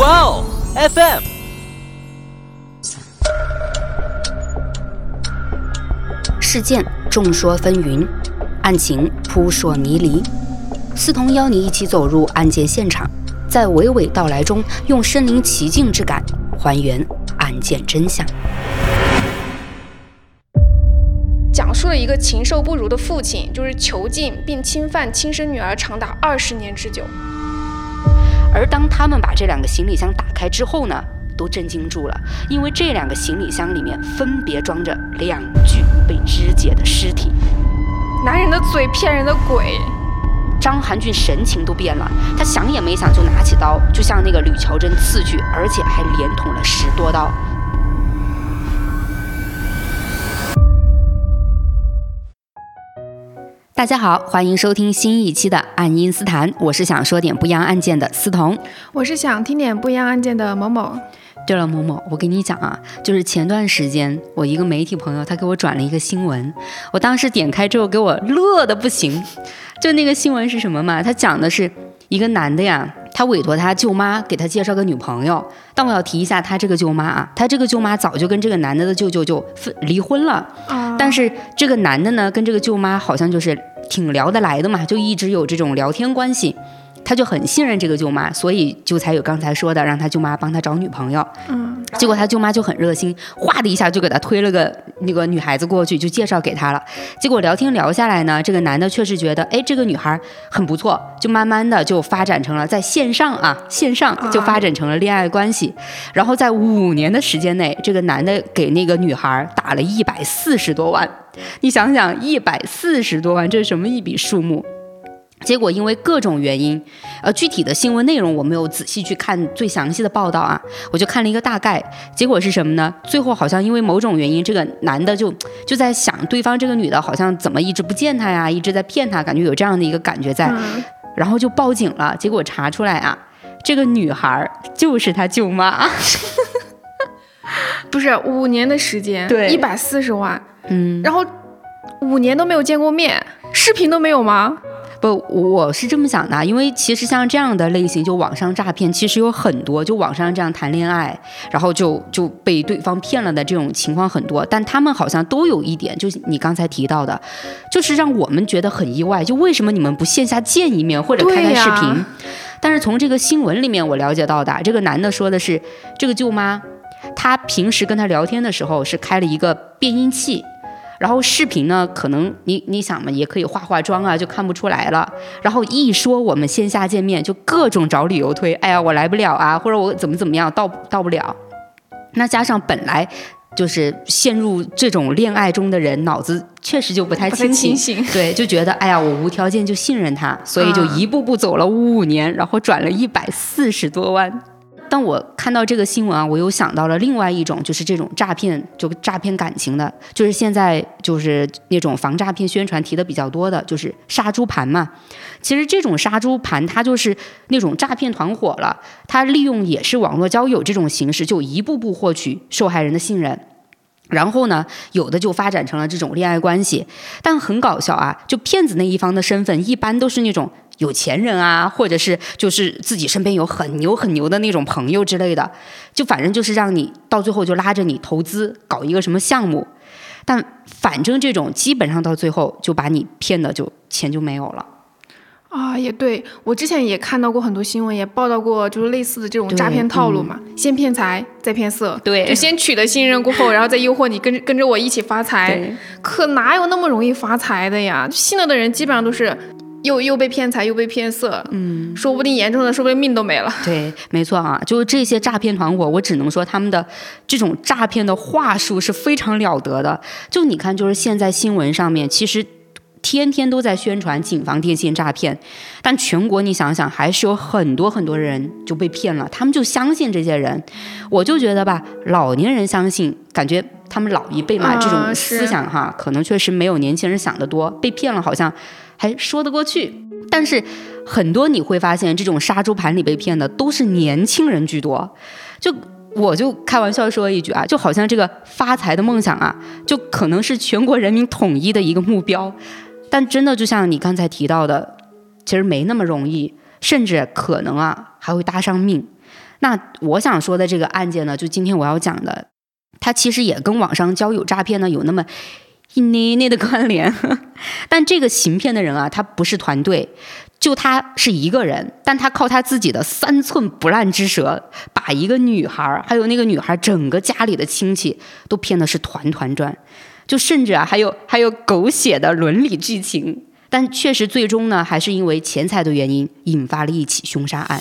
哇哦，FM。事件众说纷纭，案情扑朔迷离。思彤邀你一起走入案件现场，在娓娓道来中，用身临其境之感还原案件真相。讲述了一个禽兽不如的父亲，就是囚禁并侵犯亲生女儿长达二十年之久。而当他们把这两个行李箱打开之后呢，都震惊住了，因为这两个行李箱里面分别装着两具被肢解的尸体。男人的嘴骗人的鬼。张含俊神情都变了，他想也没想就拿起刀，就向那个吕乔真刺去，而且还连捅了十多刀。大家好，欢迎收听新一期的《爱因斯坦》，我是想说点不一样案件的思彤，我是想听点不一样案件的某某。对了，某某，我跟你讲啊，就是前段时间我一个媒体朋友他给我转了一个新闻，我当时点开之后给我乐的不行。就那个新闻是什么嘛？他讲的是一个男的呀，他委托他舅妈给他介绍个女朋友。但我要提一下，他这个舅妈啊，他这个舅妈早就跟这个男的的舅舅就分离婚了。但是这个男的呢，跟这个舅妈好像就是挺聊得来的嘛，就一直有这种聊天关系。他就很信任这个舅妈，所以就才有刚才说的让他舅妈帮他找女朋友。嗯，结果他舅妈就很热心，哗的一下就给他推了个那个女孩子过去，就介绍给他了。结果聊天聊下来呢，这个男的确实觉得，哎，这个女孩很不错，就慢慢的就发展成了在线上啊，线上就发展成了恋爱关系。然后在五年的时间内，这个男的给那个女孩打了一百四十多万。你想想，一百四十多万，这是什么一笔数目？结果因为各种原因，呃，具体的新闻内容我没有仔细去看最详细的报道啊，我就看了一个大概。结果是什么呢？最后好像因为某种原因，这个男的就就在想对方这个女的好像怎么一直不见他呀，一直在骗他，感觉有这样的一个感觉在，然后就报警了。结果查出来啊，这个女孩就是他舅妈，不是五年的时间，对，一百四十万，嗯，然后五年都没有见过面，视频都没有吗？不，我是这么想的，因为其实像这样的类型，就网上诈骗，其实有很多，就网上这样谈恋爱，然后就就被对方骗了的这种情况很多。但他们好像都有一点，就是你刚才提到的，就是让我们觉得很意外，就为什么你们不线下见一面或者开开视频？但是从这个新闻里面我了解到的，这个男的说的是，这个舅妈，他平时跟他聊天的时候是开了一个变音器。然后视频呢，可能你你想嘛，也可以化化妆啊，就看不出来了。然后一说我们线下见面，就各种找理由推，哎呀，我来不了啊，或者我怎么怎么样，到到不了。那加上本来就是陷入这种恋爱中的人，脑子确实就不太清醒，对，就觉得哎呀，我无条件就信任他，所以就一步步走了五年，然后转了一百四十多万。当我看到这个新闻啊，我又想到了另外一种，就是这种诈骗，就诈骗感情的，就是现在就是那种防诈骗宣传提的比较多的，就是杀猪盘嘛。其实这种杀猪盘，它就是那种诈骗团伙了，它利用也是网络交友这种形式，就一步步获取受害人的信任。然后呢，有的就发展成了这种恋爱关系，但很搞笑啊！就骗子那一方的身份，一般都是那种有钱人啊，或者是就是自己身边有很牛很牛的那种朋友之类的，就反正就是让你到最后就拉着你投资搞一个什么项目，但反正这种基本上到最后就把你骗的就钱就没有了。啊，也对我之前也看到过很多新闻，也报道过，就是类似的这种诈骗套路嘛，先骗财，再骗色，对，就先取得信任过后，然后再诱惑你跟跟着我一起发财，可哪有那么容易发财的呀？信了的人基本上都是又又被骗财又被骗色，嗯，说不定严重的说不定命都没了。对，没错啊，就是这些诈骗团伙，我只能说他们的这种诈骗的话术是非常了得的。就你看，就是现在新闻上面其实。天天都在宣传谨防电信诈骗，但全国你想想，还是有很多很多人就被骗了，他们就相信这些人。我就觉得吧，老年人相信，感觉他们老一辈嘛，这种思想哈，可能确实没有年轻人想的多。被骗了好像还说得过去，但是很多你会发现，这种杀猪盘里被骗的都是年轻人居多。就我就开玩笑说一句啊，就好像这个发财的梦想啊，就可能是全国人民统一的一个目标。但真的就像你刚才提到的，其实没那么容易，甚至可能啊还会搭上命。那我想说的这个案件呢，就今天我要讲的，它其实也跟网上交友诈骗呢有那么一捏捏的关联。但这个行骗的人啊，他不是团队，就他是一个人，但他靠他自己的三寸不烂之舌，把一个女孩还有那个女孩整个家里的亲戚都骗的是团团转，就甚至啊还有还有狗血的伦理剧情。但确实最终呢，还是因为钱财的原因，引发了一起凶杀案。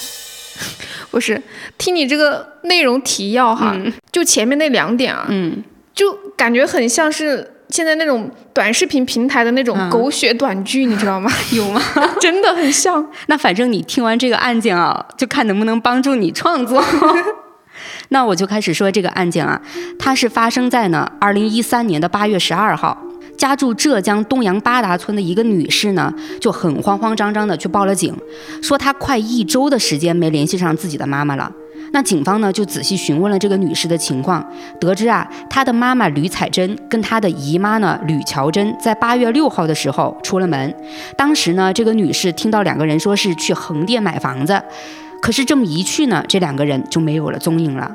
不是，听你这个内容提要哈，就前面那两点啊，嗯，就感觉很像是现在那种短视频平台的那种狗血短剧，你知道吗？有吗？真的很像。那反正你听完这个案件啊，就看能不能帮助你创作。那我就开始说这个案件啊，它是发生在呢二零一三年的八月十二号。家住浙江东阳八达村的一个女士呢，就很慌慌张张的去报了警，说她快一周的时间没联系上自己的妈妈了。那警方呢就仔细询问了这个女士的情况，得知啊，她的妈妈吕彩珍跟她的姨妈呢吕乔珍在八月六号的时候出了门，当时呢这个女士听到两个人说是去横店买房子。可是这么一去呢，这两个人就没有了踪影了。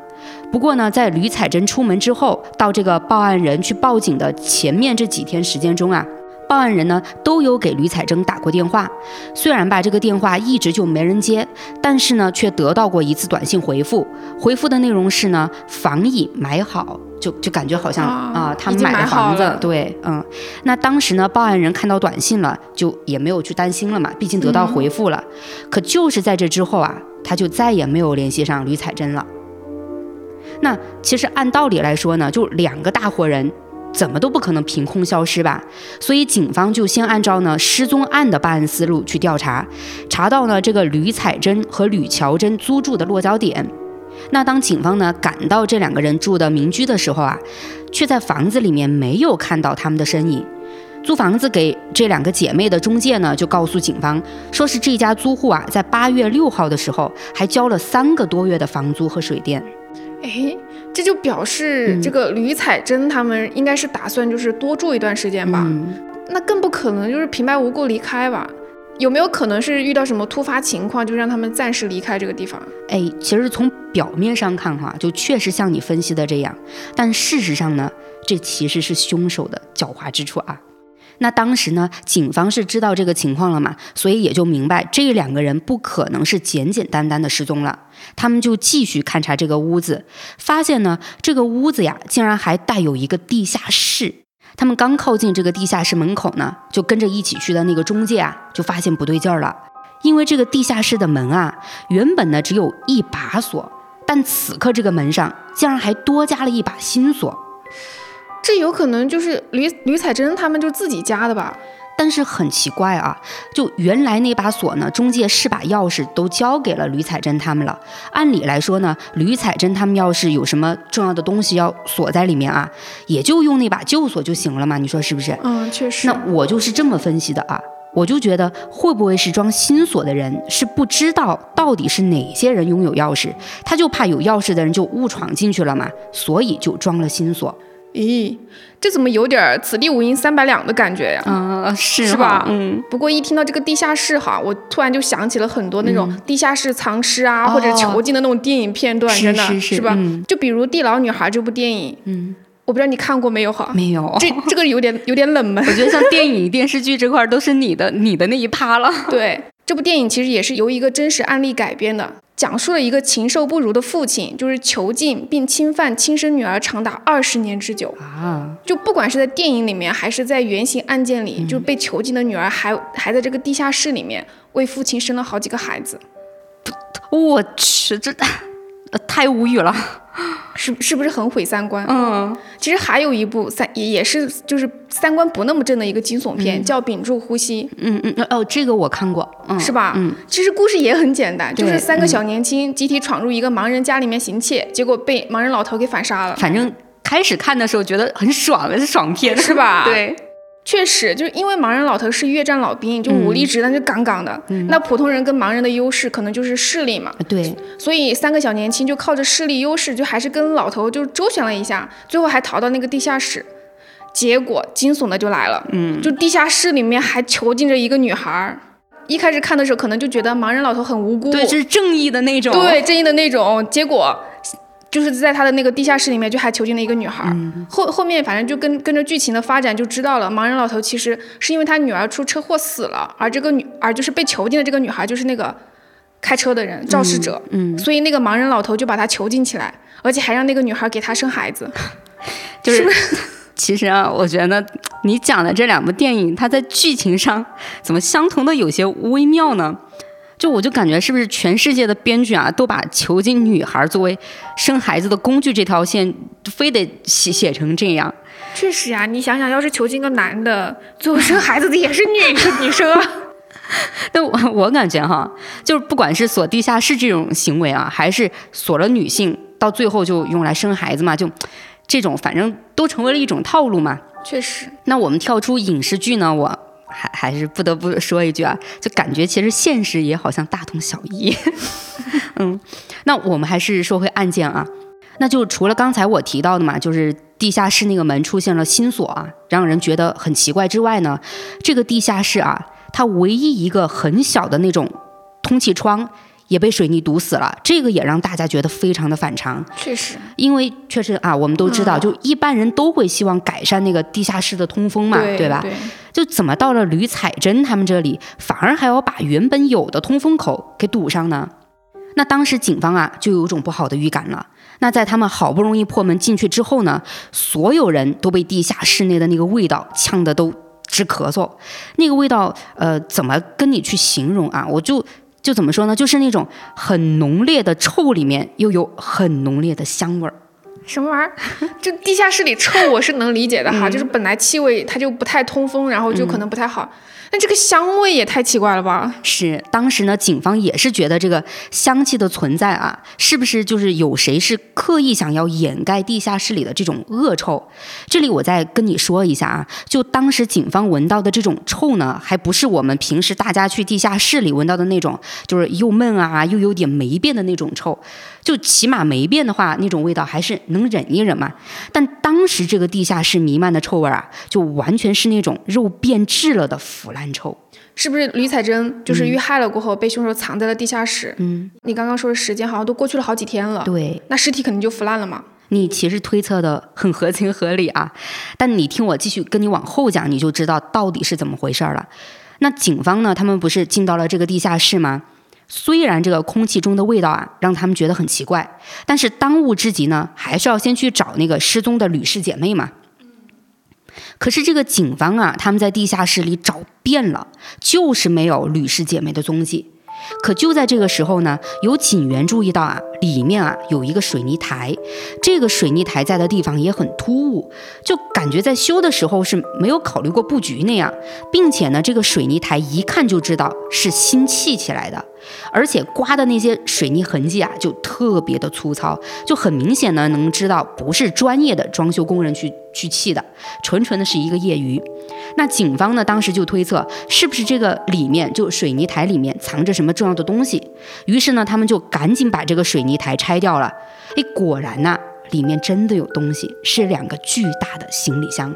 不过呢，在吕彩珍出门之后，到这个报案人去报警的前面这几天时间中啊，报案人呢都有给吕彩珍打过电话。虽然吧，这个电话一直就没人接，但是呢，却得到过一次短信回复。回复的内容是呢，房已买好，就就感觉好像啊，他们买的房子。对，嗯。那当时呢，报案人看到短信了，就也没有去担心了嘛，毕竟得到回复了。可就是在这之后啊。他就再也没有联系上吕彩珍了。那其实按道理来说呢，就两个大活人，怎么都不可能凭空消失吧？所以警方就先按照呢失踪案的办案思路去调查，查到呢这个吕彩珍和吕乔珍租住的落脚点。那当警方呢赶到这两个人住的民居的时候啊，却在房子里面没有看到他们的身影。租房子给这两个姐妹的中介呢，就告诉警方，说是这家租户啊，在八月六号的时候还交了三个多月的房租和水电。哎，这就表示这个吕彩珍他们应该是打算就是多住一段时间吧？那更不可能就是平白无故离开吧？有没有可能是遇到什么突发情况，就让他们暂时离开这个地方？哎，其实从表面上看哈，就确实像你分析的这样，但事实上呢，这其实是凶手的狡猾之处啊。那当时呢，警方是知道这个情况了嘛，所以也就明白这两个人不可能是简简单单的失踪了。他们就继续勘察这个屋子，发现呢，这个屋子呀，竟然还带有一个地下室。他们刚靠近这个地下室门口呢，就跟着一起去的那个中介啊，就发现不对劲儿了，因为这个地下室的门啊，原本呢只有一把锁，但此刻这个门上竟然还多加了一把新锁。这有可能就是吕吕彩珍他们就自己加的吧？但是很奇怪啊，就原来那把锁呢，中介是把钥匙都交给了吕彩珍他们了。按理来说呢，吕彩珍他们要是有什么重要的东西要锁在里面啊，也就用那把旧锁就行了嘛，你说是不是？嗯，确实。那我就是这么分析的啊，我就觉得会不会是装新锁的人是不知道到底是哪些人拥有钥匙，他就怕有钥匙的人就误闯进去了嘛，所以就装了新锁。咦，这怎么有点此地无银三百两的感觉呀？嗯，是是吧？嗯。不过一听到这个地下室哈，我突然就想起了很多那种地下室藏尸啊，或者囚禁的那种电影片段，真的是吧？就比如《地牢女孩》这部电影，嗯，我不知道你看过没有哈？没有。这这个有点有点冷门。我觉得像电影、电视剧这块都是你的你的那一趴了。对，这部电影其实也是由一个真实案例改编的。讲述了一个禽兽不如的父亲，就是囚禁并侵犯亲生女儿长达二十年之久啊！就不管是在电影里面，还是在原型案件里，就被囚禁的女儿还还在这个地下室里面为父亲生了好几个孩子。我去，这太无语了。是是不是很毁三观？嗯，其实还有一部三也也是就是三观不那么正的一个惊悚片，叫《屏住呼吸》。嗯嗯哦，这个我看过，是吧？嗯，其实故事也很简单，就是三个小年轻集体闯入一个盲人家里面行窃，结果被盲人老头给反杀了。反正开始看的时候觉得很爽，是爽片，是吧？对。确实，就是因为盲人老头是越战老兵，就武力值那就杠杠的。那普通人跟盲人的优势可能就是视力嘛。对。所以三个小年轻就靠着视力优势，就还是跟老头就周旋了一下，最后还逃到那个地下室。结果惊悚的就来了，嗯，就地下室里面还囚禁着一个女孩。一开始看的时候，可能就觉得盲人老头很无辜，对，就是正义的那种，对，正义的那种。结果就是在他的那个地下室里面，就还囚禁了一个女孩。后后面反正就跟跟着剧情的发展，就知道了盲人老头其实是因为他女儿出车祸死了，而这个女而就是被囚禁的这个女孩就是那个开车的人肇事者，嗯，所以那个盲人老头就把他囚禁起来，而且还让那个女孩给他生孩子，就是。其实啊，我觉得你讲的这两部电影，它在剧情上怎么相同的有些微妙呢？就我就感觉是不是全世界的编剧啊，都把囚禁女孩作为生孩子的工具这条线，非得写写成这样？确实啊，你想想，要是囚禁个男的，最后生孩子的也是女女生啊。但我我感觉哈，就是不管是锁地下室这种行为啊，还是锁了女性，到最后就用来生孩子嘛，就。这种反正都成为了一种套路嘛，确实。那我们跳出影视剧呢，我还还是不得不说一句啊，就感觉其实现实也好像大同小异。嗯，那我们还是说回案件啊，那就除了刚才我提到的嘛，就是地下室那个门出现了新锁啊，让人觉得很奇怪之外呢，这个地下室啊，它唯一一个很小的那种通气窗。也被水泥堵死了，这个也让大家觉得非常的反常。确实，因为确实啊，我们都知道，就一般人都会希望改善那个地下室的通风嘛，对吧？就怎么到了吕彩珍他们这里，反而还要把原本有的通风口给堵上呢？那当时警方啊，就有种不好的预感了。那在他们好不容易破门进去之后呢，所有人都被地下室内的那个味道呛得都直咳嗽。那个味道，呃，怎么跟你去形容啊？我就。就怎么说呢？就是那种很浓烈的臭，里面又有很浓烈的香味儿。什么玩意儿？就地下室里臭，我是能理解的哈。就是本来气味它就不太通风，然后就可能不太好。那这个香味也太奇怪了吧？是，当时呢，警方也是觉得这个香气的存在啊，是不是就是有谁是刻意想要掩盖地下室里的这种恶臭？这里我再跟你说一下啊，就当时警方闻到的这种臭呢，还不是我们平时大家去地下室里闻到的那种，就是又闷啊，又有点霉变的那种臭。就起码霉变的话，那种味道还是能忍一忍嘛。但当时这个地下室弥漫的臭味啊，就完全是那种肉变质了的腐烂臭。是不是吕彩珍就是遇害了过后被凶手藏在了地下室？嗯，你刚刚说的时间好像都过去了好几天了。对，那尸体肯定就腐烂了嘛。你其实推测的很合情合理啊，但你听我继续跟你往后讲，你就知道到底是怎么回事了。那警方呢，他们不是进到了这个地下室吗？虽然这个空气中的味道啊，让他们觉得很奇怪，但是当务之急呢，还是要先去找那个失踪的吕氏姐妹嘛。可是这个警方啊，他们在地下室里找遍了，就是没有吕氏姐妹的踪迹。可就在这个时候呢，有警员注意到啊，里面啊有一个水泥台，这个水泥台在的地方也很突兀，就感觉在修的时候是没有考虑过布局那样，并且呢，这个水泥台一看就知道是新砌起来的。而且刮的那些水泥痕迹啊，就特别的粗糙，就很明显呢，能知道不是专业的装修工人去去砌的，纯纯的是一个业余。那警方呢，当时就推测，是不是这个里面就水泥台里面藏着什么重要的东西？于是呢，他们就赶紧把这个水泥台拆掉了。哎，果然呐，里面真的有东西，是两个巨大的行李箱。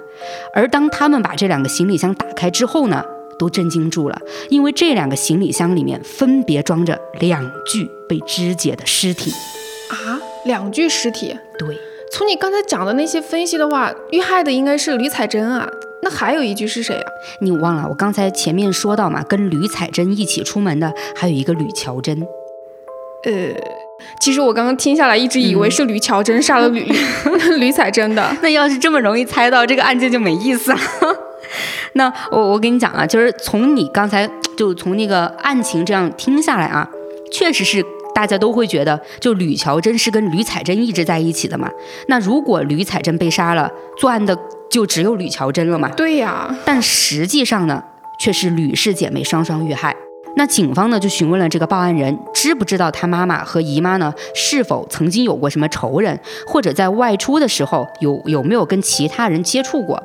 而当他们把这两个行李箱打开之后呢？都震惊住了，因为这两个行李箱里面分别装着两具被肢解的尸体啊，两具尸体。对，从你刚才讲的那些分析的话，遇害的应该是吕彩珍啊，那还有一句是谁啊？你忘了我刚才前面说到嘛，跟吕彩珍一起出门的还有一个吕乔珍。呃，其实我刚刚听下来，一直以为是吕乔珍杀了吕 吕彩珍的。那要是这么容易猜到，这个案件就没意思了。那我我跟你讲啊，就是从你刚才就从那个案情这样听下来啊，确实是大家都会觉得，就吕乔珍是跟吕彩珍一直在一起的嘛。那如果吕彩珍被杀了，作案的就只有吕乔真了嘛？对呀。但实际上呢，却是吕氏姐妹双双遇害。那警方呢就询问了这个报案人，知不知道他妈妈和姨妈呢是否曾经有过什么仇人，或者在外出的时候有有没有跟其他人接触过？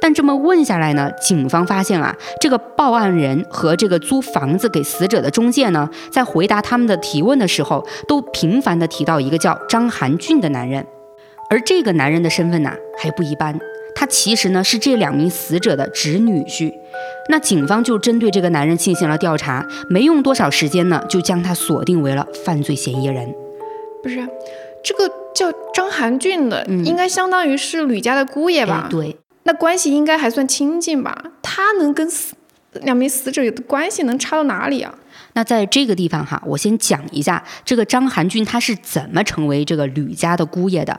但这么问下来呢，警方发现啊，这个报案人和这个租房子给死者的中介呢，在回答他们的提问的时候，都频繁的提到一个叫张寒俊的男人，而这个男人的身份呢还不一般，他其实呢是这两名死者的侄女婿。那警方就针对这个男人进行了调查，没用多少时间呢，就将他锁定为了犯罪嫌疑人。不是，这个叫张寒俊的，应该相当于是吕家的姑爷吧？对，那关系应该还算亲近吧？他能跟死两名死者的关系能差到哪里啊？那在这个地方哈，我先讲一下这个张寒俊他是怎么成为这个吕家的姑爷的。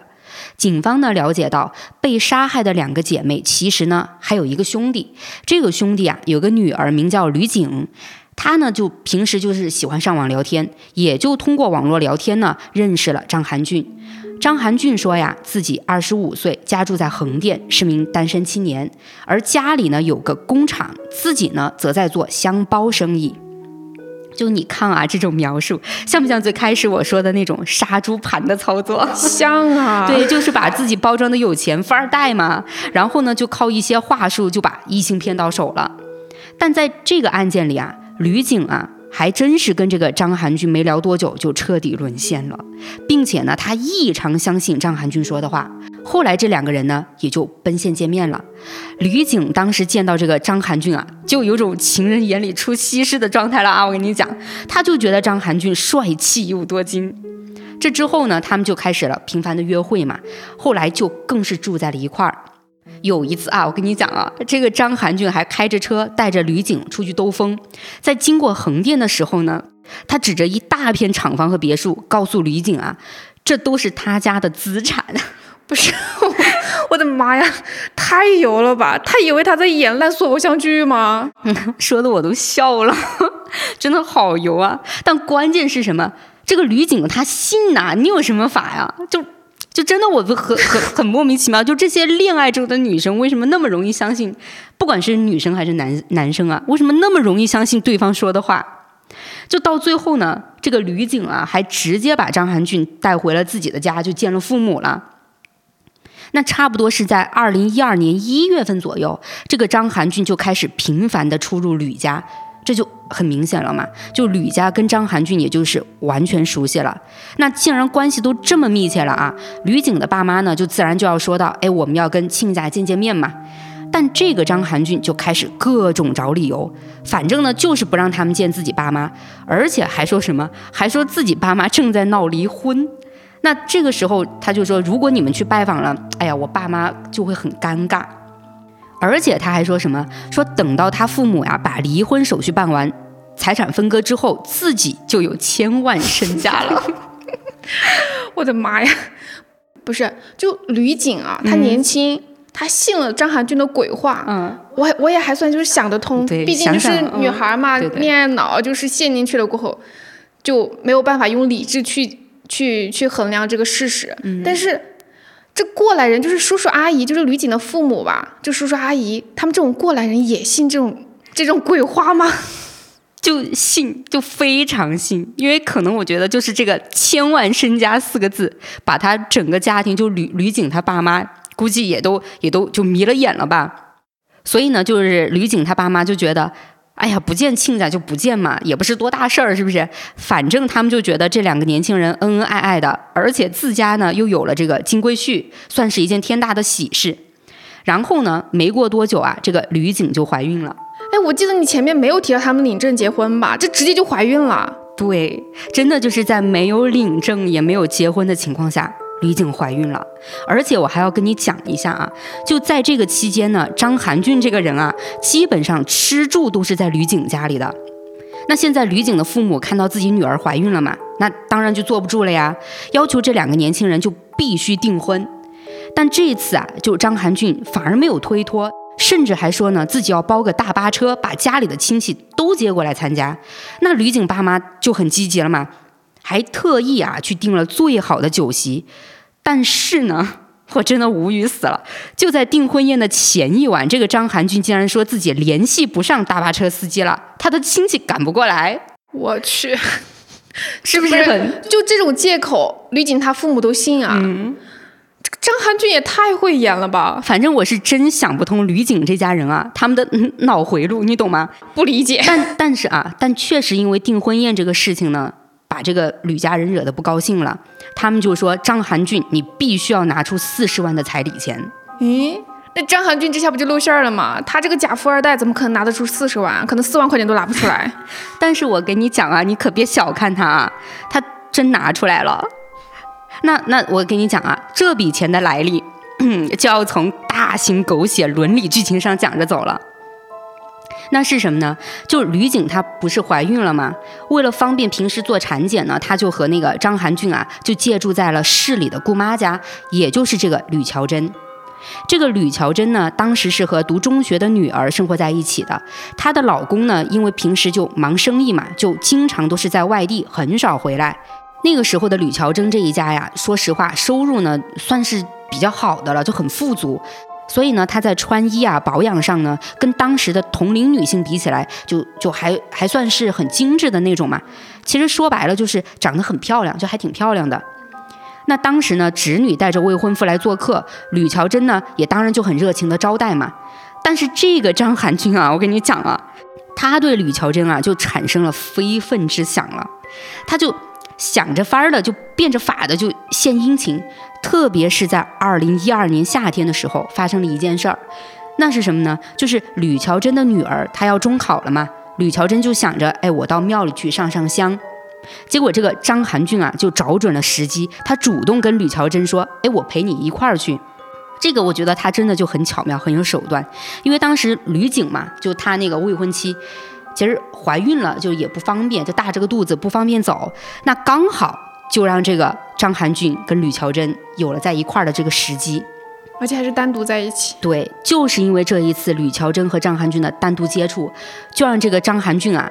警方呢了解到，被杀害的两个姐妹其实呢还有一个兄弟。这个兄弟啊有个女儿名叫吕景，他呢就平时就是喜欢上网聊天，也就通过网络聊天呢认识了张寒俊。张寒俊说呀，自己二十五岁，家住在横店，是名单身青年，而家里呢有个工厂，自己呢则在做箱包生意。就你看啊，这种描述像不像最开始我说的那种杀猪盘的操作？像啊，对，就是把自己包装的有钱富二代嘛，然后呢，就靠一些话术就把异性骗到手了。但在这个案件里啊，吕警啊。还真是跟这个张寒俊没聊多久就彻底沦陷了，并且呢，他异常相信张寒俊说的话。后来这两个人呢也就奔现见面了。吕景当时见到这个张寒俊啊，就有种情人眼里出西施的状态了啊！我跟你讲，他就觉得张寒俊帅气又多金。这之后呢，他们就开始了频繁的约会嘛，后来就更是住在了一块儿。有一次啊，我跟你讲啊，这个张寒俊还开着车带着吕景出去兜风，在经过横店的时候呢，他指着一大片厂房和别墅，告诉吕景啊，这都是他家的资产。不是，我的妈呀，太油了吧？他以为他在演烂俗偶像剧吗？说的我都笑了，真的好油啊！但关键是什么？这个吕景他信呐，你有什么法呀？就。就真的我很很很莫名其妙，就这些恋爱中的女生为什么那么容易相信，不管是女生还是男男生啊，为什么那么容易相信对方说的话？就到最后呢，这个吕景啊，还直接把张含俊带回了自己的家，就见了父母了。那差不多是在二零一二年一月份左右，这个张含俊就开始频繁的出入吕家。这就很明显了嘛，就吕家跟张寒俊也就是完全熟悉了。那既然关系都这么密切了啊，吕景的爸妈呢就自然就要说到，哎，我们要跟亲家见见面嘛。但这个张寒俊就开始各种找理由，反正呢就是不让他们见自己爸妈，而且还说什么，还说自己爸妈正在闹离婚。那这个时候他就说，如果你们去拜访了，哎呀，我爸妈就会很尴尬。而且他还说什么？说等到他父母呀把离婚手续办完，财产分割之后，自己就有千万身家了。我的妈呀！不是，就吕景啊，他年轻，他信了张含君的鬼话。嗯，我我也还算就是想得通，毕竟就是女孩嘛，恋爱脑就是陷进去了过后，就没有办法用理智去去去衡量这个事实。嗯，但是。这过来人就是叔叔阿姨，就是吕景的父母吧？就叔叔阿姨，他们这种过来人也信这种这种鬼话吗？就信，就非常信，因为可能我觉得就是这个“千万身家”四个字，把他整个家庭，就吕吕景他爸妈，估计也都也都就迷了眼了吧。所以呢，就是吕景他爸妈就觉得。哎呀，不见亲家就不见嘛，也不是多大事儿，是不是？反正他们就觉得这两个年轻人恩恩爱爱的，而且自家呢又有了这个金龟婿，算是一件天大的喜事。然后呢，没过多久啊，这个吕景就怀孕了。哎，我记得你前面没有提到他们领证结婚吧？这直接就怀孕了。对，真的就是在没有领证也没有结婚的情况下。吕景怀孕了，而且我还要跟你讲一下啊，就在这个期间呢，张含俊这个人啊，基本上吃住都是在吕景家里的。那现在吕景的父母看到自己女儿怀孕了嘛，那当然就坐不住了呀，要求这两个年轻人就必须订婚。但这次啊，就张含俊反而没有推脱，甚至还说呢，自己要包个大巴车，把家里的亲戚都接过来参加。那吕景爸妈就很积极了嘛，还特意啊去订了最好的酒席。但是呢，我真的无语死了。就在订婚宴的前一晚，这个张含俊竟然说自己联系不上大巴车司机了，他的亲戚赶不过来。我去，是不是很就这种借口，吕景他父母都信啊？嗯，这个张含俊也太会演了吧！反正我是真想不通吕景这家人啊，他们的脑回路你懂吗？不理解。但但是啊，但确实因为订婚宴这个事情呢。把这个吕家人惹得不高兴了，他们就说张含俊，你必须要拿出四十万的彩礼钱。咦，那张含俊这下不就露馅儿了吗？他这个假富二代怎么可能拿得出四十万？可能四万块钱都拿不出来。但是我跟你讲啊，你可别小看他啊，他真拿出来了。那那我跟你讲啊，这笔钱的来历，就要从大型狗血伦理剧情上讲着走了。那是什么呢？就是吕景她不是怀孕了吗？为了方便平时做产检呢，她就和那个张含俊啊，就借住在了市里的姑妈家，也就是这个吕乔珍。这个吕乔珍呢，当时是和读中学的女儿生活在一起的。她的老公呢，因为平时就忙生意嘛，就经常都是在外地，很少回来。那个时候的吕乔珍这一家呀，说实话，收入呢算是比较好的了，就很富足。所以呢，她在穿衣啊、保养上呢，跟当时的同龄女性比起来，就就还还算是很精致的那种嘛。其实说白了，就是长得很漂亮，就还挺漂亮的。那当时呢，侄女带着未婚夫来做客，吕乔珍呢也当然就很热情的招待嘛。但是这个张含君啊，我跟你讲啊，他对吕乔真啊就产生了非分之想了，他就想着法儿的，就变着法的就献殷勤。特别是在二零一二年夏天的时候，发生了一件事儿，那是什么呢？就是吕乔珍的女儿她要中考了嘛，吕乔珍就想着，哎，我到庙里去上上香。结果这个张含俊啊，就找准了时机，他主动跟吕乔珍说：“哎，我陪你一块儿去。”这个我觉得他真的就很巧妙，很有手段。因为当时吕景嘛，就他那个未婚妻，其实怀孕了，就也不方便，就大着个肚子不方便走。那刚好就让这个张含俊跟吕乔真有了在一块儿的这个时机，而且还是单独在一起。对，就是因为这一次吕乔真和张含俊的单独接触，就让这个张含俊啊，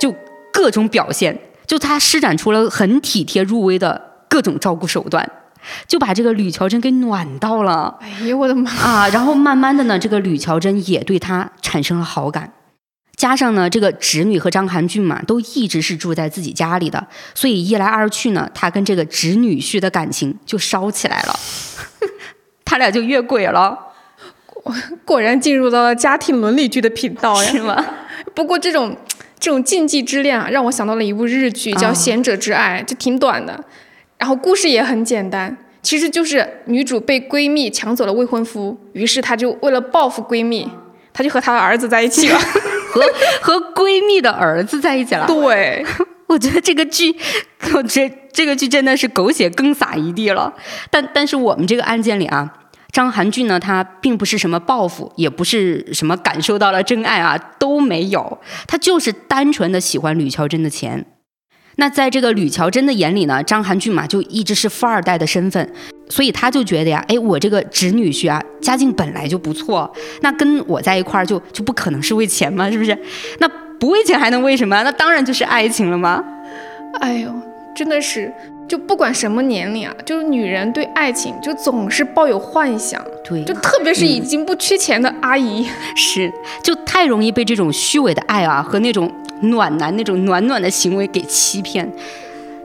就各种表现。就他施展出了很体贴入微的各种照顾手段，就把这个吕乔真给暖到了。哎呦我的妈啊！然后慢慢的呢，这个吕乔真也对他产生了好感。加上呢，这个侄女和张含俊嘛，都一直是住在自己家里的，所以一来二去呢，他跟这个侄女婿的感情就烧起来了，他俩就越轨了。果果然进入到了家庭伦理剧的频道呀？是吗？不过这种。这种禁忌之恋啊，让我想到了一部日剧，叫《贤者之爱》，就挺短的，然后故事也很简单，其实就是女主被闺蜜抢走了未婚夫，于是她就为了报复闺蜜，她就和她的儿子在一起了，和和闺蜜的儿子在一起了。对，我觉得这个剧，我觉得这个剧真的是狗血更洒一地了。但但是我们这个案件里啊。张涵俊呢，他并不是什么报复，也不是什么感受到了真爱啊，都没有，他就是单纯的喜欢吕乔真的钱。那在这个吕乔真的眼里呢，张涵俊嘛，就一直是富二代的身份，所以他就觉得呀，哎，我这个侄女婿啊，家境本来就不错，那跟我在一块儿就就不可能是为钱嘛，是不是？那不为钱还能为什么？那当然就是爱情了吗？哎呦，真的是。就不管什么年龄啊，就是女人对爱情就总是抱有幻想，对，就特别是已经不缺钱的阿姨，是，就太容易被这种虚伪的爱啊和那种暖男那种暖暖的行为给欺骗。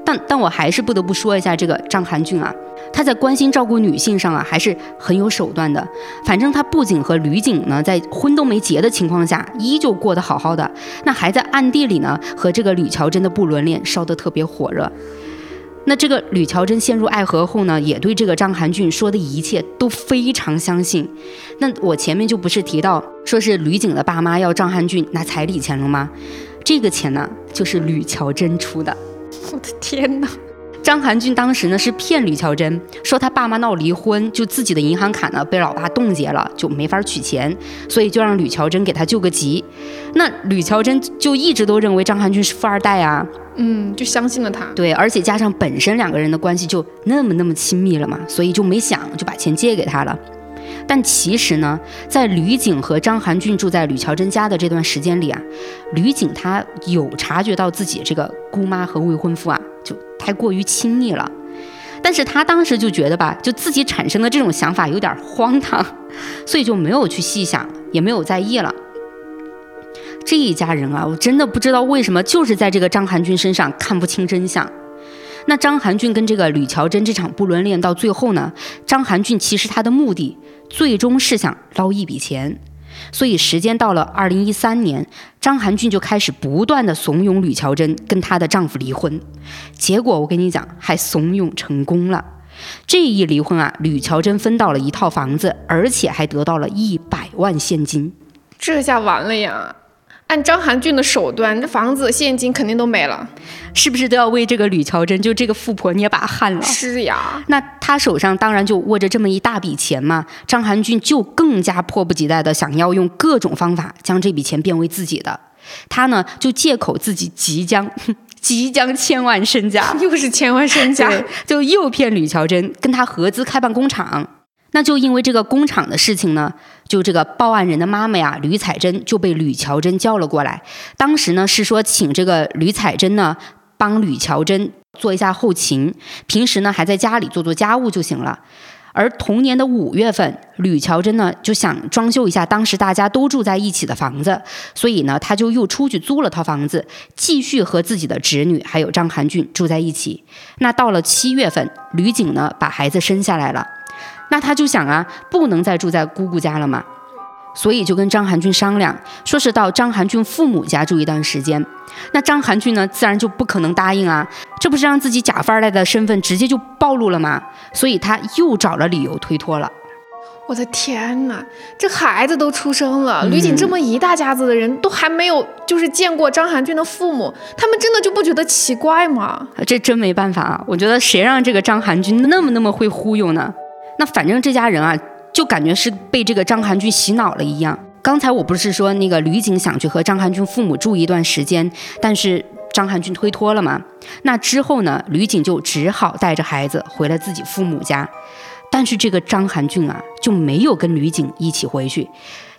但但我还是不得不说一下这个张含俊啊，他在关心照顾女性上啊还是很有手段的。反正他不仅和吕景呢在婚都没结的情况下依旧过得好好的，那还在暗地里呢和这个吕乔真的不伦恋烧得特别火热。那这个吕乔真陷入爱河后呢，也对这个张含俊说的一切都非常相信。那我前面就不是提到说是吕景的爸妈要张含俊拿彩礼钱了吗？这个钱呢，就是吕乔真出的。我的天哪！张含俊当时呢是骗吕乔珍，说他爸妈闹离婚，就自己的银行卡呢被老爸冻结了，就没法取钱，所以就让吕乔珍给他救个急。那吕乔珍就一直都认为张含俊是富二代啊，嗯，就相信了他。对，而且加上本身两个人的关系就那么那么亲密了嘛，所以就没想就把钱借给他了。但其实呢，在吕景和张含俊住在吕乔珍家的这段时间里啊，吕景他有察觉到自己这个姑妈和未婚夫啊，就太过于亲密了。但是他当时就觉得吧，就自己产生的这种想法有点荒唐，所以就没有去细想，也没有在意了。这一家人啊，我真的不知道为什么，就是在这个张含俊身上看不清真相。那张含俊跟这个吕乔珍这场不伦恋到最后呢，张含俊其实他的目的。最终是想捞一笔钱，所以时间到了二零一三年，张含俊就开始不断的怂恿吕乔真跟她的丈夫离婚。结果我跟你讲，还怂恿成功了。这一离婚啊，吕乔真分到了一套房子，而且还得到了一百万现金。这下完了呀！按张含俊的手段，这房子、现金肯定都没了，是不是都要为这个吕乔珍就这个富婆捏把汗了？是呀，那他手上当然就握着这么一大笔钱嘛。张含俊就更加迫不及待的想要用各种方法将这笔钱变为自己的。他呢就借口自己即将 即将千万身家，又是千万身家，就诱骗吕乔珍跟他合资开办工厂。那就因为这个工厂的事情呢，就这个报案人的妈妈呀，吕彩珍就被吕乔珍叫了过来。当时呢是说请这个吕彩珍呢帮吕乔珍做一下后勤，平时呢还在家里做做家务就行了。而同年的五月份，吕乔珍呢就想装修一下当时大家都住在一起的房子，所以呢他就又出去租了套房子，继续和自己的侄女还有张含俊住在一起。那到了七月份，吕景呢把孩子生下来了。那他就想啊，不能再住在姑姑家了嘛，所以就跟张含俊商量，说是到张含俊父母家住一段时间。那张含俊呢，自然就不可能答应啊，这不是让自己假富二代的身份直接就暴露了吗？所以他又找了理由推脱了。我的天哪，这孩子都出生了，吕景这么一大家子的人都还没有就是见过张含俊的父母，他们真的就不觉得奇怪吗？这真没办法啊，我觉得谁让这个张含俊那么那么会忽悠呢？那反正这家人啊，就感觉是被这个张含俊洗脑了一样。刚才我不是说那个吕景想去和张含俊父母住一段时间，但是张含俊推脱了嘛？那之后呢，吕景就只好带着孩子回了自己父母家。但是这个张含俊啊，就没有跟吕景一起回去，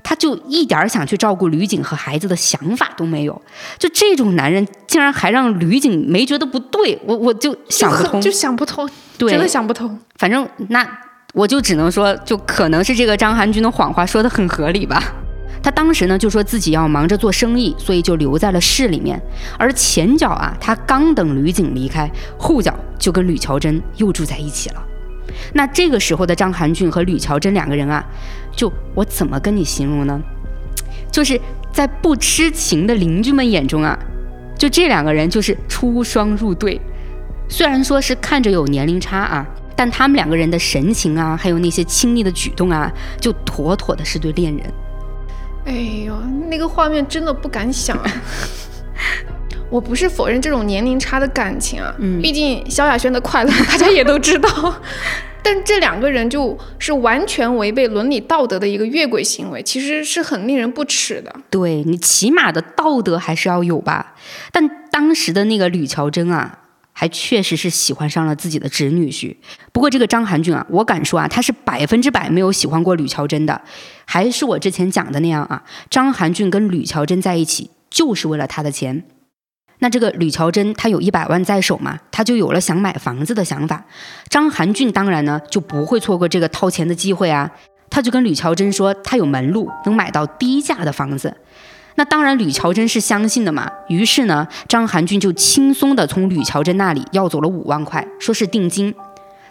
他就一点想去照顾吕景和孩子的想法都没有。就这种男人，竟然还让吕景没觉得不对，我我就想不通，就想不通，对，真的想不通。反正那。我就只能说，就可能是这个张含君的谎话说的很合理吧。他当时呢就说自己要忙着做生意，所以就留在了市里面。而前脚啊，他刚等吕景离开，后脚就跟吕乔珍又住在一起了。那这个时候的张含俊和吕乔珍两个人啊，就我怎么跟你形容呢？就是在不痴情的邻居们眼中啊，就这两个人就是出双入对。虽然说是看着有年龄差啊。但他们两个人的神情啊，还有那些亲昵的举动啊，就妥妥的是对恋人。哎呦，那个画面真的不敢想。我不是否认这种年龄差的感情啊，嗯，毕竟萧亚轩的快乐大家也都知道。但这两个人就是完全违背伦理道德的一个越轨行为，其实是很令人不齿的。对你起码的道德还是要有吧。但当时的那个吕乔真啊。还确实是喜欢上了自己的侄女婿。不过这个张含俊啊，我敢说啊，他是百分之百没有喜欢过吕乔真的。还是我之前讲的那样啊，张含俊跟吕乔真在一起就是为了他的钱。那这个吕乔真他有一百万在手嘛，他就有了想买房子的想法。张含俊当然呢就不会错过这个掏钱的机会啊，他就跟吕乔真说他有门路能买到低价的房子。那当然，吕乔真是相信的嘛。于是呢，张含俊就轻松的从吕乔真那里要走了五万块，说是定金。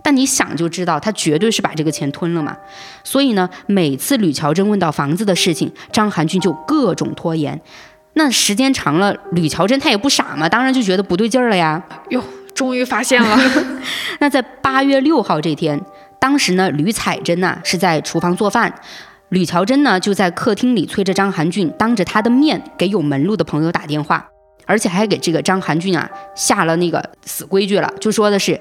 但你想就知道，他绝对是把这个钱吞了嘛。所以呢，每次吕乔真问到房子的事情，张含俊就各种拖延。那时间长了，吕乔真他也不傻嘛，当然就觉得不对劲儿了呀。哟，终于发现了。那在八月六号这天，当时呢，吕彩珍呐是在厨房做饭。吕乔珍呢，就在客厅里催着张含俊，当着他的面给有门路的朋友打电话，而且还给这个张含俊啊下了那个死规矩了，就说的是，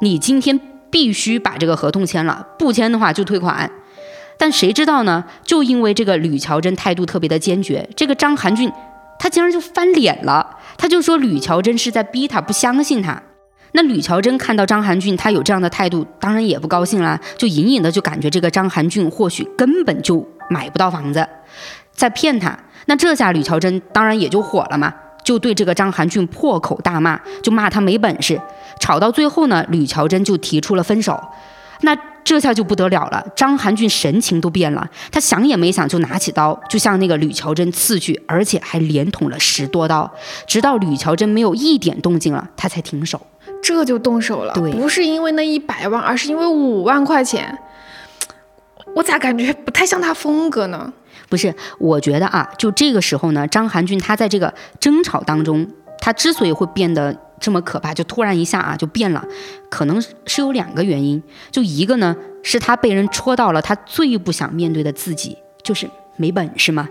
你今天必须把这个合同签了，不签的话就退款。但谁知道呢？就因为这个吕乔珍态度特别的坚决，这个张含俊他竟然就翻脸了，他就说吕乔珍是在逼他，不相信他。那吕乔真看到张含俊他有这样的态度，当然也不高兴啦，就隐隐的就感觉这个张含俊或许根本就买不到房子，在骗他。那这下吕乔真当然也就火了嘛，就对这个张含俊破口大骂，就骂他没本事。吵到最后呢，吕乔真就提出了分手。那这下就不得了了，张含俊神情都变了，他想也没想就拿起刀就向那个吕乔真刺去，而且还连捅了十多刀，直到吕乔真没有一点动静了，他才停手。这就动手了，不是因为那一百万，而是因为五万块钱。我咋感觉不太像他风格呢？不是，我觉得啊，就这个时候呢，张含俊他在这个争吵当中，他之所以会变得这么可怕，就突然一下啊就变了，可能是有两个原因，就一个呢是他被人戳到了他最不想面对的自己，就是没本事嘛。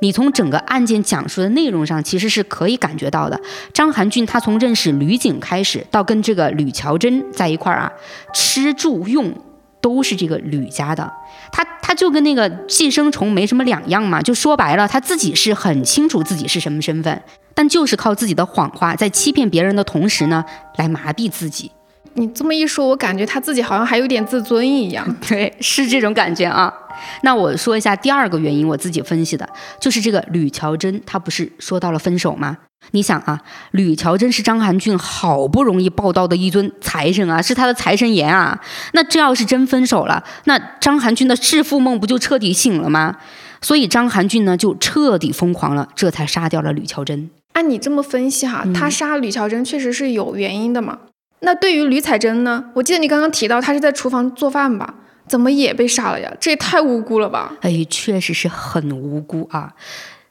你从整个案件讲述的内容上，其实是可以感觉到的。张含俊他从认识吕景开始，到跟这个吕乔真在一块儿啊，吃住用都是这个吕家的。他他就跟那个寄生虫没什么两样嘛。就说白了，他自己是很清楚自己是什么身份，但就是靠自己的谎话，在欺骗别人的同时呢，来麻痹自己。你这么一说，我感觉他自己好像还有点自尊一样。对，是这种感觉啊。那我说一下第二个原因，我自己分析的就是这个吕乔真，他不是说到了分手吗？你想啊，吕乔真是张含俊好不容易报道的一尊财神啊，是他的财神爷啊。那这要是真分手了，那张含俊的弑父梦不就彻底醒了吗？所以张含俊呢就彻底疯狂了，这才杀掉了吕乔真。按你这么分析哈，他杀吕乔真确实是有原因的嘛？那对于吕彩珍呢？我记得你刚刚提到她是在厨房做饭吧？怎么也被杀了呀？这也太无辜了吧！哎，确实是很无辜啊！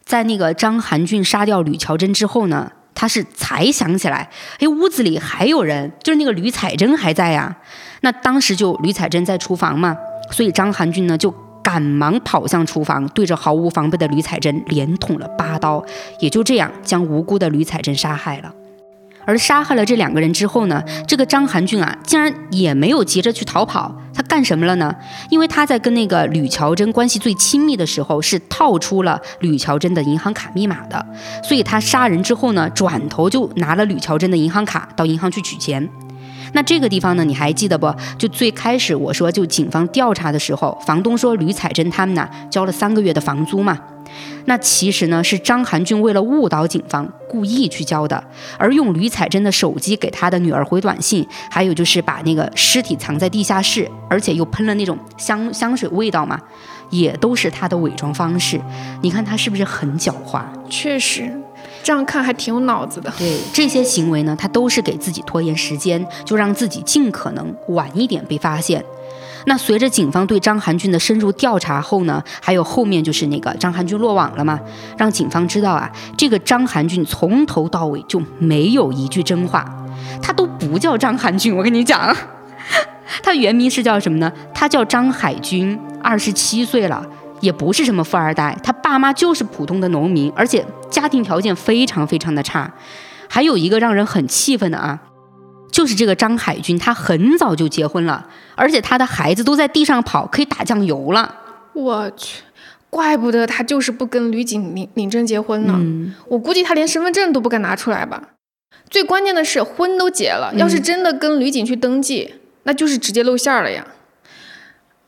在那个张含俊杀掉吕乔珍之后呢，他是才想起来，哎，屋子里还有人，就是那个吕彩珍还在呀。那当时就吕彩珍在厨房嘛，所以张含俊呢就赶忙跑向厨房，对着毫无防备的吕彩珍连捅了八刀，也就这样将无辜的吕彩珍杀害了。而杀害了这两个人之后呢，这个张含俊啊，竟然也没有急着去逃跑，他干什么了呢？因为他在跟那个吕乔珍关系最亲密的时候，是套出了吕乔珍的银行卡密码的，所以他杀人之后呢，转头就拿了吕乔珍的银行卡到银行去取钱。那这个地方呢，你还记得不？就最开始我说，就警方调查的时候，房东说吕彩珍他们呢交了三个月的房租嘛。那其实呢是张含俊为了误导警方，故意去交的，而用吕彩珍的手机给他的女儿回短信，还有就是把那个尸体藏在地下室，而且又喷了那种香香水味道嘛，也都是他的伪装方式。你看他是不是很狡猾？确实。这样看还挺有脑子的。对这些行为呢，他都是给自己拖延时间，就让自己尽可能晚一点被发现。那随着警方对张含俊的深入调查后呢，还有后面就是那个张含俊落网了嘛，让警方知道啊，这个张含俊从头到尾就没有一句真话，他都不叫张含俊，我跟你讲，他原名是叫什么呢？他叫张海军，二十七岁了。也不是什么富二代，他爸妈就是普通的农民，而且家庭条件非常非常的差。还有一个让人很气愤的啊，就是这个张海军，他很早就结婚了，而且他的孩子都在地上跑，可以打酱油了。我去，怪不得他就是不跟吕景领领证结婚呢。我估计他连身份证都不敢拿出来吧。最关键的是婚都结了，要是真的跟吕景去登记，那就是直接露馅了呀。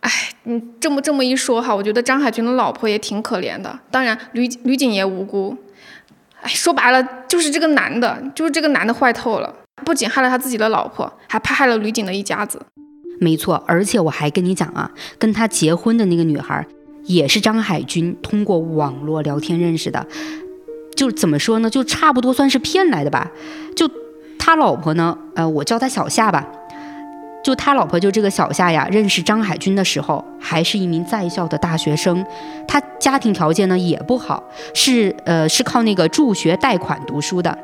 哎，你这么这么一说哈，我觉得张海军的老婆也挺可怜的。当然，吕吕景也无辜。哎，说白了就是这个男的，就是这个男的坏透了，不仅害了他自己的老婆，还怕害了吕景的一家子。没错，而且我还跟你讲啊，跟他结婚的那个女孩，也是张海军通过网络聊天认识的。就怎么说呢，就差不多算是骗来的吧。就他老婆呢，呃，我叫他小夏吧。就他老婆就这个小夏呀，认识张海军的时候还是一名在校的大学生，他家庭条件呢也不好，是呃是靠那个助学贷款读书的。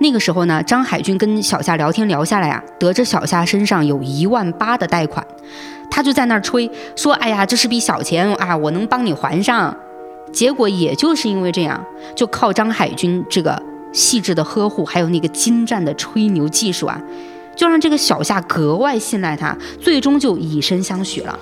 那个时候呢，张海军跟小夏聊天聊下来啊，得知小夏身上有一万八的贷款，他就在那儿吹说：“哎呀，这是笔小钱啊，我能帮你还上。”结果也就是因为这样，就靠张海军这个细致的呵护，还有那个精湛的吹牛技术啊。就让这个小夏格外信赖他，最终就以身相许了。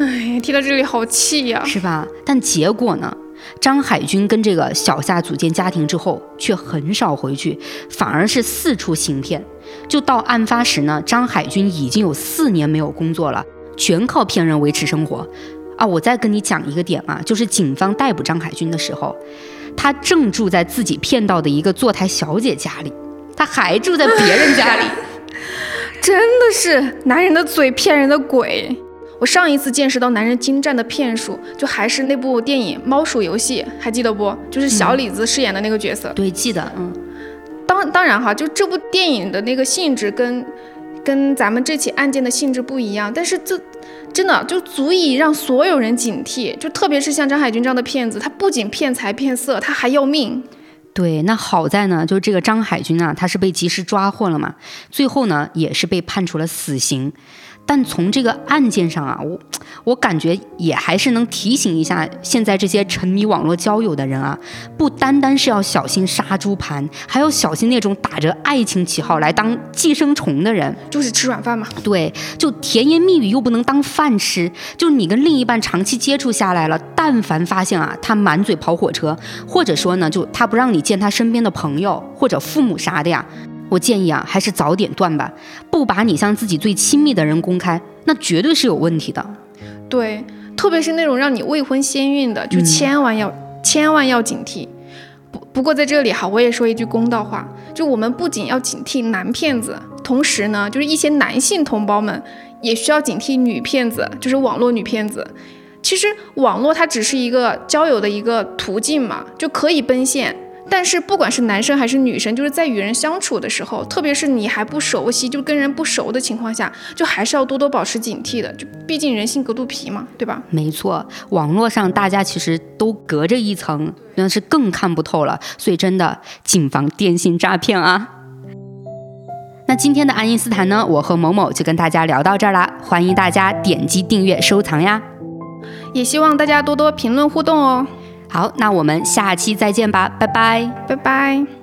哎，听到这里好气呀，是吧？但结果呢？张海军跟这个小夏组建家庭之后，却很少回去，反而是四处行骗。就到案发时呢，张海军已经有四年没有工作了，全靠骗人维持生活。啊，我再跟你讲一个点啊，就是警方逮捕张海军的时候，他正住在自己骗到的一个坐台小姐家里，他还住在别人家里。真的是男人的嘴骗人的鬼！我上一次见识到男人精湛的骗术，就还是那部电影《猫鼠游戏》，还记得不？就是小李子饰演的那个角色。对，记得。嗯，当当然哈，就这部电影的那个性质跟跟咱们这起案件的性质不一样，但是这真的就足以让所有人警惕。就特别是像张海军这样的骗子，他不仅骗财骗色，他还要命。对，那好在呢，就这个张海军啊，他是被及时抓获了嘛，最后呢也是被判处了死刑。但从这个案件上啊，我我感觉也还是能提醒一下现在这些沉迷网络交友的人啊，不单单是要小心杀猪盘，还要小心那种打着爱情旗号来当寄生虫的人，就是吃软饭嘛。对，就甜言蜜语又不能当饭吃，就是你跟另一半长期接触下来了，但凡发现啊他满嘴跑火车，或者说呢就他不让你见他身边的朋友或者父母啥的呀。我建议啊，还是早点断吧，不把你向自己最亲密的人公开，那绝对是有问题的。对，特别是那种让你未婚先孕的，就千万要千万要警惕。不不过在这里哈，我也说一句公道话，就我们不仅要警惕男骗子，同时呢，就是一些男性同胞们也需要警惕女骗子，就是网络女骗子。其实网络它只是一个交友的一个途径嘛，就可以奔现。但是不管是男生还是女生，就是在与人相处的时候，特别是你还不熟悉，就跟人不熟的情况下，就还是要多多保持警惕的。就毕竟人心隔肚皮嘛，对吧？没错，网络上大家其实都隔着一层，那是更看不透了。所以真的谨防电信诈骗啊！那今天的爱因斯坦呢，我和某某就跟大家聊到这儿啦，欢迎大家点击订阅收藏呀，也希望大家多多评论互动哦。好，那我们下期再见吧，拜拜，拜拜。